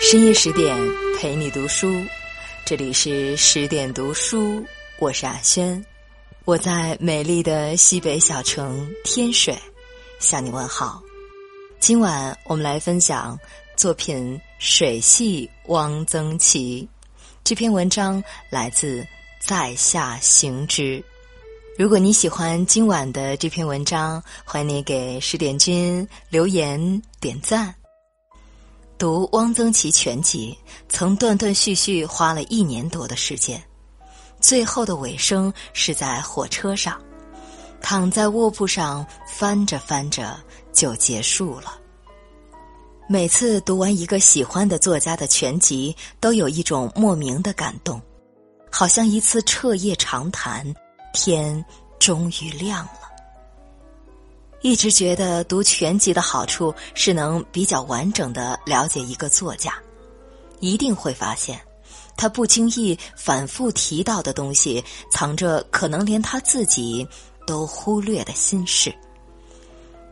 深夜十点陪你读书，这里是十点读书，我是阿轩，我在美丽的西北小城天水向你问好。今晚我们来分享作品《水系汪曾祺》这篇文章，来自在下行之。如果你喜欢今晚的这篇文章，欢迎你给十点君留言点赞。读汪曾祺全集，曾断断续续花了一年多的时间，最后的尾声是在火车上，躺在卧铺上翻着翻着就结束了。每次读完一个喜欢的作家的全集，都有一种莫名的感动，好像一次彻夜长谈，天终于亮了。一直觉得读全集的好处是能比较完整的了解一个作家，一定会发现，他不经意反复提到的东西，藏着可能连他自己都忽略的心事。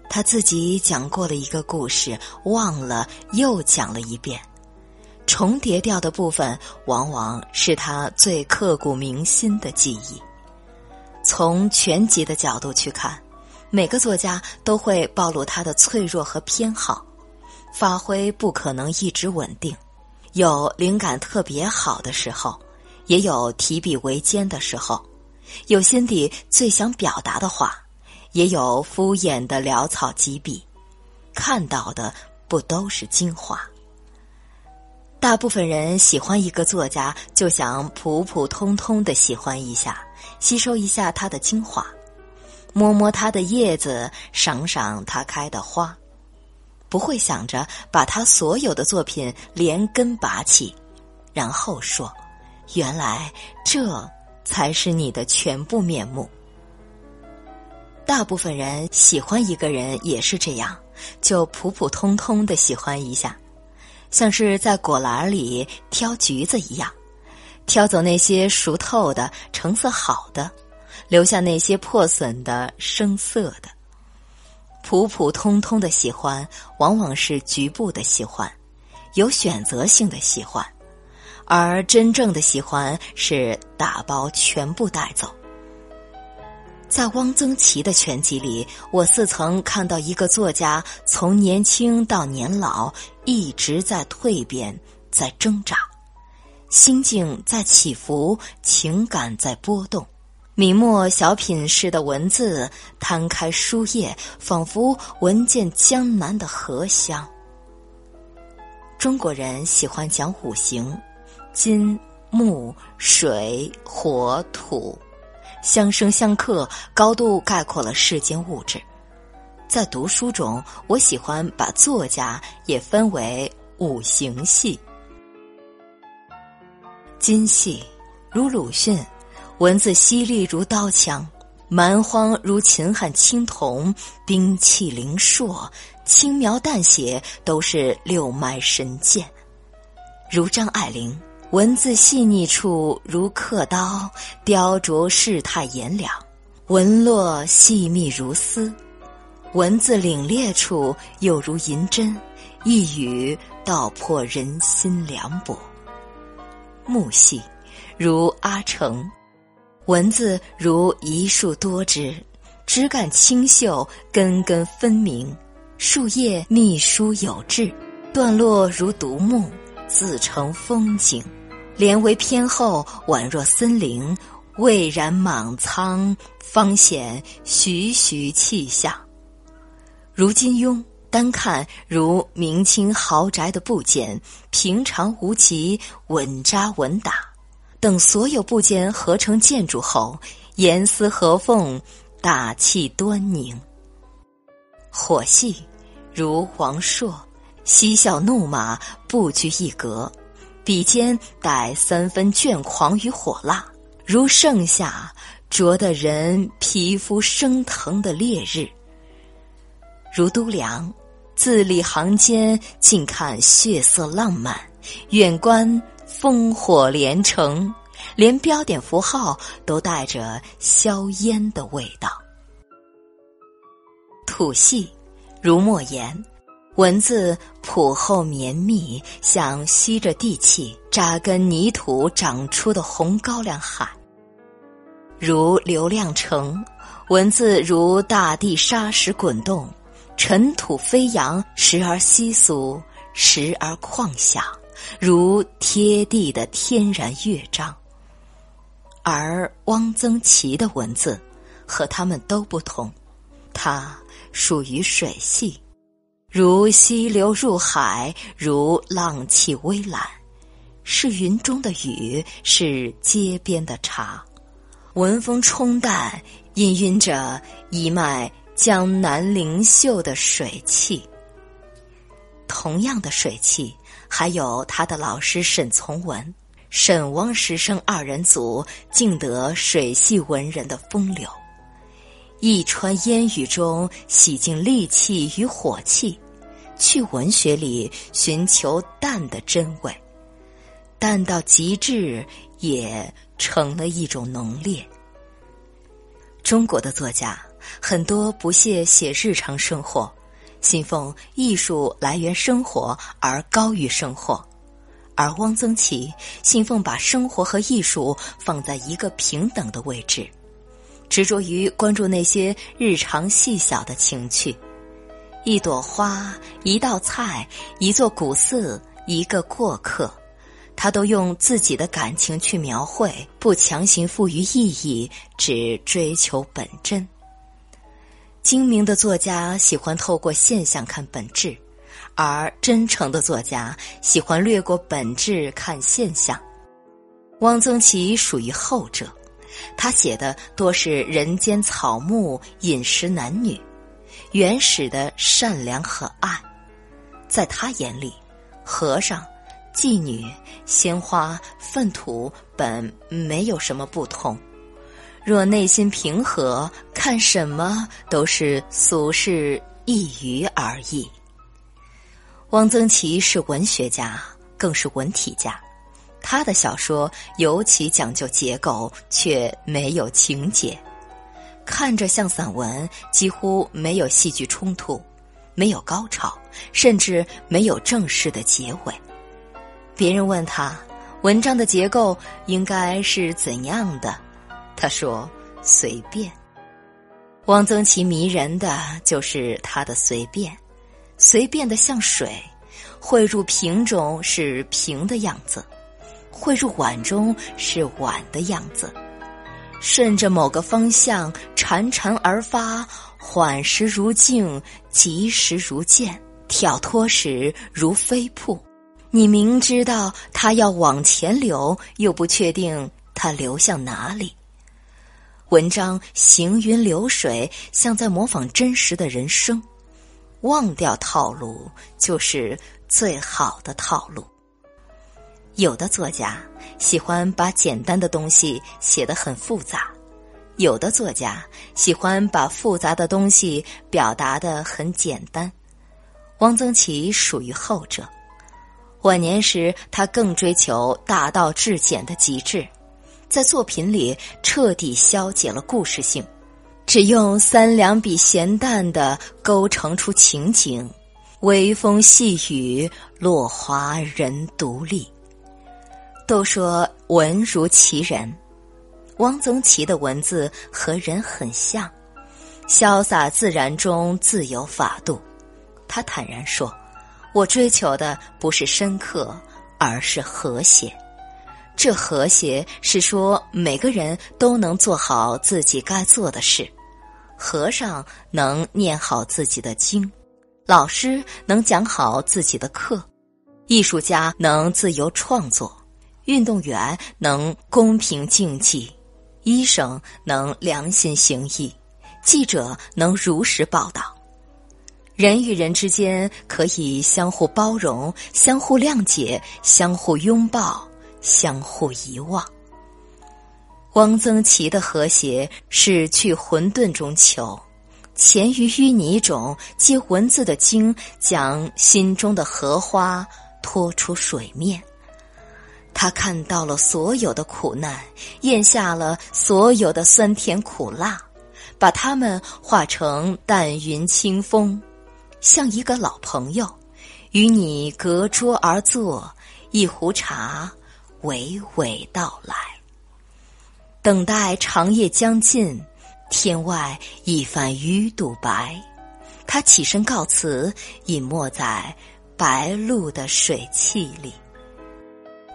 他自己讲过了一个故事，忘了又讲了一遍，重叠掉的部分，往往是他最刻骨铭心的记忆。从全集的角度去看。每个作家都会暴露他的脆弱和偏好，发挥不可能一直稳定，有灵感特别好的时候，也有提笔为艰的时候，有心底最想表达的话，也有敷衍的潦草几笔，看到的不都是精华？大部分人喜欢一个作家，就想普普通通的喜欢一下，吸收一下他的精华。摸摸它的叶子，赏赏它开的花，不会想着把他所有的作品连根拔起，然后说：“原来这才是你的全部面目。”大部分人喜欢一个人也是这样，就普普通通的喜欢一下，像是在果篮里挑橘子一样，挑走那些熟透的、成色好的。留下那些破损的、生涩的、普普通通的喜欢，往往是局部的喜欢，有选择性的喜欢，而真正的喜欢是打包全部带走。在汪曾祺的全集里，我似曾看到一个作家从年轻到年老，一直在蜕变，在挣扎，心境在起伏，情感在波动。明末小品式的文字，摊开书页，仿佛闻见江南的荷香。中国人喜欢讲五行，金、木、水、火、土，相生相克，高度概括了世间物质。在读书中，我喜欢把作家也分为五行系。金系，如鲁迅。文字犀利如刀枪，蛮荒如秦汉青铜，兵器灵硕，轻描淡写都是六脉神剑。如张爱玲，文字细腻处如刻刀，雕琢世态炎凉；文络细密如丝，文字凛冽处又如银针，一语道破人心凉薄。木细，如阿城。文字如一树多枝，枝干清秀，根根分明，树叶密疏有致，段落如独木，自成风景。连为偏厚，宛若森林，蔚然莽苍，方显徐徐气象。如金庸，单看如明清豪宅的部件，平常无奇，稳扎稳打。等所有部件合成建筑后，严丝合缝，大气端宁。火系如王朔，嬉笑怒骂，不拘一格，笔尖带三分倦狂与火辣，如盛夏灼得人皮肤生疼的烈日。如都梁，字里行间尽看血色浪漫，远观。烽火连城，连标点符号都带着硝烟的味道。土系如莫言，文字朴厚绵密，像吸着地气、扎根泥土长出的红高粱海。如流量城，文字如大地沙石滚动，尘土飞扬，时而稀疏，时而旷响，如贴地的天然乐章。而汪曾祺的文字和他们都不同，它属于水系，如溪流入海，如浪气微澜，是云中的雨，是街边的茶。文风冲淡，氤氲着一脉江南灵秀的水气。同样的水气，还有他的老师沈从文、沈汪师生二人组，竟得水系文人的风流。一川烟雨中洗净戾气与火气，去文学里寻求淡的真味，淡到极致也。成了一种浓烈。中国的作家很多不屑写日常生活，信奉艺术来源生活而高于生活，而汪曾祺信奉把生活和艺术放在一个平等的位置，执着于关注那些日常细小的情趣，一朵花，一道菜，一座古寺，一个过客。他都用自己的感情去描绘，不强行赋予意义，只追求本真。精明的作家喜欢透过现象看本质，而真诚的作家喜欢略过本质看现象。汪曾祺属于后者，他写的多是人间草木、饮食男女，原始的善良和爱。在他眼里，和尚。妓女、鲜花、粪土本没有什么不同。若内心平和，看什么都是俗世一隅而已。汪曾祺是文学家，更是文体家。他的小说尤其讲究结构，却没有情节，看着像散文，几乎没有戏剧冲突，没有高潮，甚至没有正式的结尾。别人问他，文章的结构应该是怎样的？他说：“随便。”汪曾祺迷人的就是他的随便，随便的像水，汇入瓶中是瓶的样子，汇入碗中是碗的样子，顺着某个方向潺潺而发，缓时如镜，急时如箭，挑脱时如飞瀑。你明知道它要往前流，又不确定它流向哪里。文章行云流水，像在模仿真实的人生。忘掉套路，就是最好的套路。有的作家喜欢把简单的东西写得很复杂，有的作家喜欢把复杂的东西表达得很简单。汪曾祺属于后者。晚年时，他更追求大道至简的极致，在作品里彻底消解了故事性，只用三两笔闲淡的勾成出情景，微风细雨，落花人独立。都说文如其人，汪曾祺的文字和人很像，潇洒自然中自有法度。他坦然说。我追求的不是深刻，而是和谐。这和谐是说，每个人都能做好自己该做的事。和尚能念好自己的经，老师能讲好自己的课，艺术家能自由创作，运动员能公平竞技，医生能良心行医，记者能如实报道。人与人之间可以相互包容、相互谅解、相互拥抱、相互遗忘。汪曾祺的和谐是去混沌中求，潜于淤泥中，借文字的精，将心中的荷花托出水面。他看到了所有的苦难，咽下了所有的酸甜苦辣，把它们化成淡云清风。像一个老朋友，与你隔桌而坐，一壶茶，娓娓道来。等待长夜将尽，天外一番鱼肚白。他起身告辞，隐没在白露的水汽里。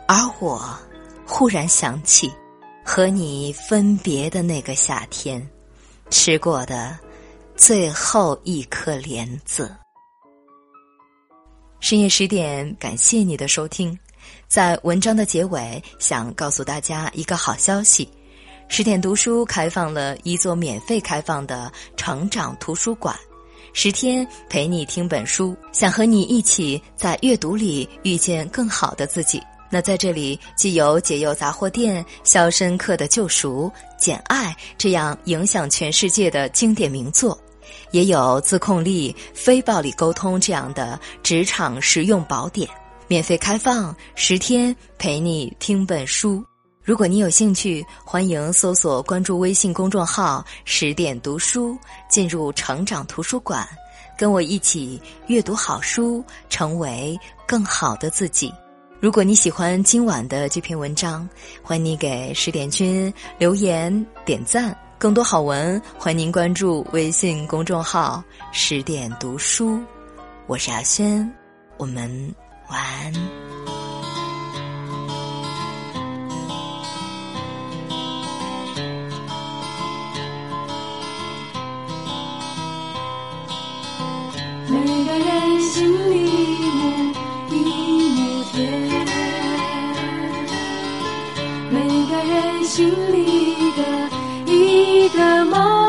而我忽然想起，和你分别的那个夏天，吃过的最后一颗莲子。深夜十点，感谢你的收听。在文章的结尾，想告诉大家一个好消息：十点读书开放了一座免费开放的成长图书馆。十天陪你听本书，想和你一起在阅读里遇见更好的自己。那在这里，既有解忧杂货店、肖申克的救赎、简爱这样影响全世界的经典名作，也有自控力、非暴力沟通这样的职场实用宝典。免费开放十天，陪你听本书。如果你有兴趣，欢迎搜索关注微信公众号“十点读书”，进入成长图书馆，跟我一起阅读好书，成为更好的自己。如果你喜欢今晚的这篇文章，欢迎你给十点君留言点赞。更多好文，欢迎您关注微信公众号“十点读书”。我是阿轩，我们晚安。每个人心里一亩一亩田，每个人心里的一个梦。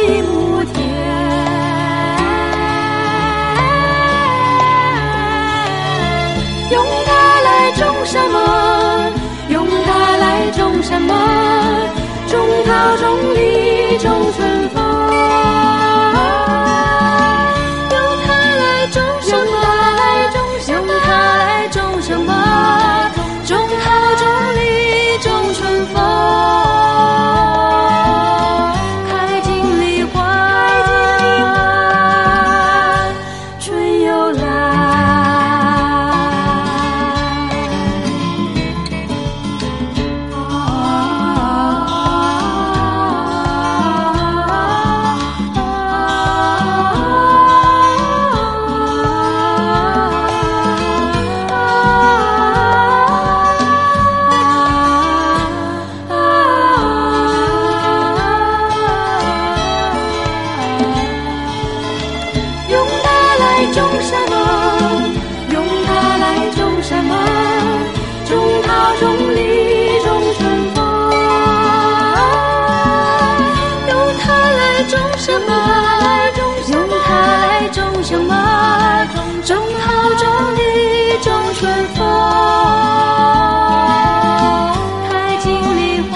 什么？种桃，种李，种春种什么？种菜，种什么？种桃，种李，种春风。开尽梨花，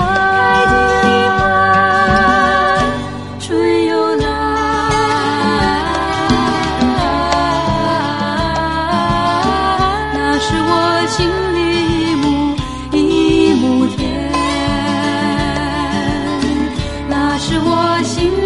春又来。那是我心里一亩一亩田，那是我心。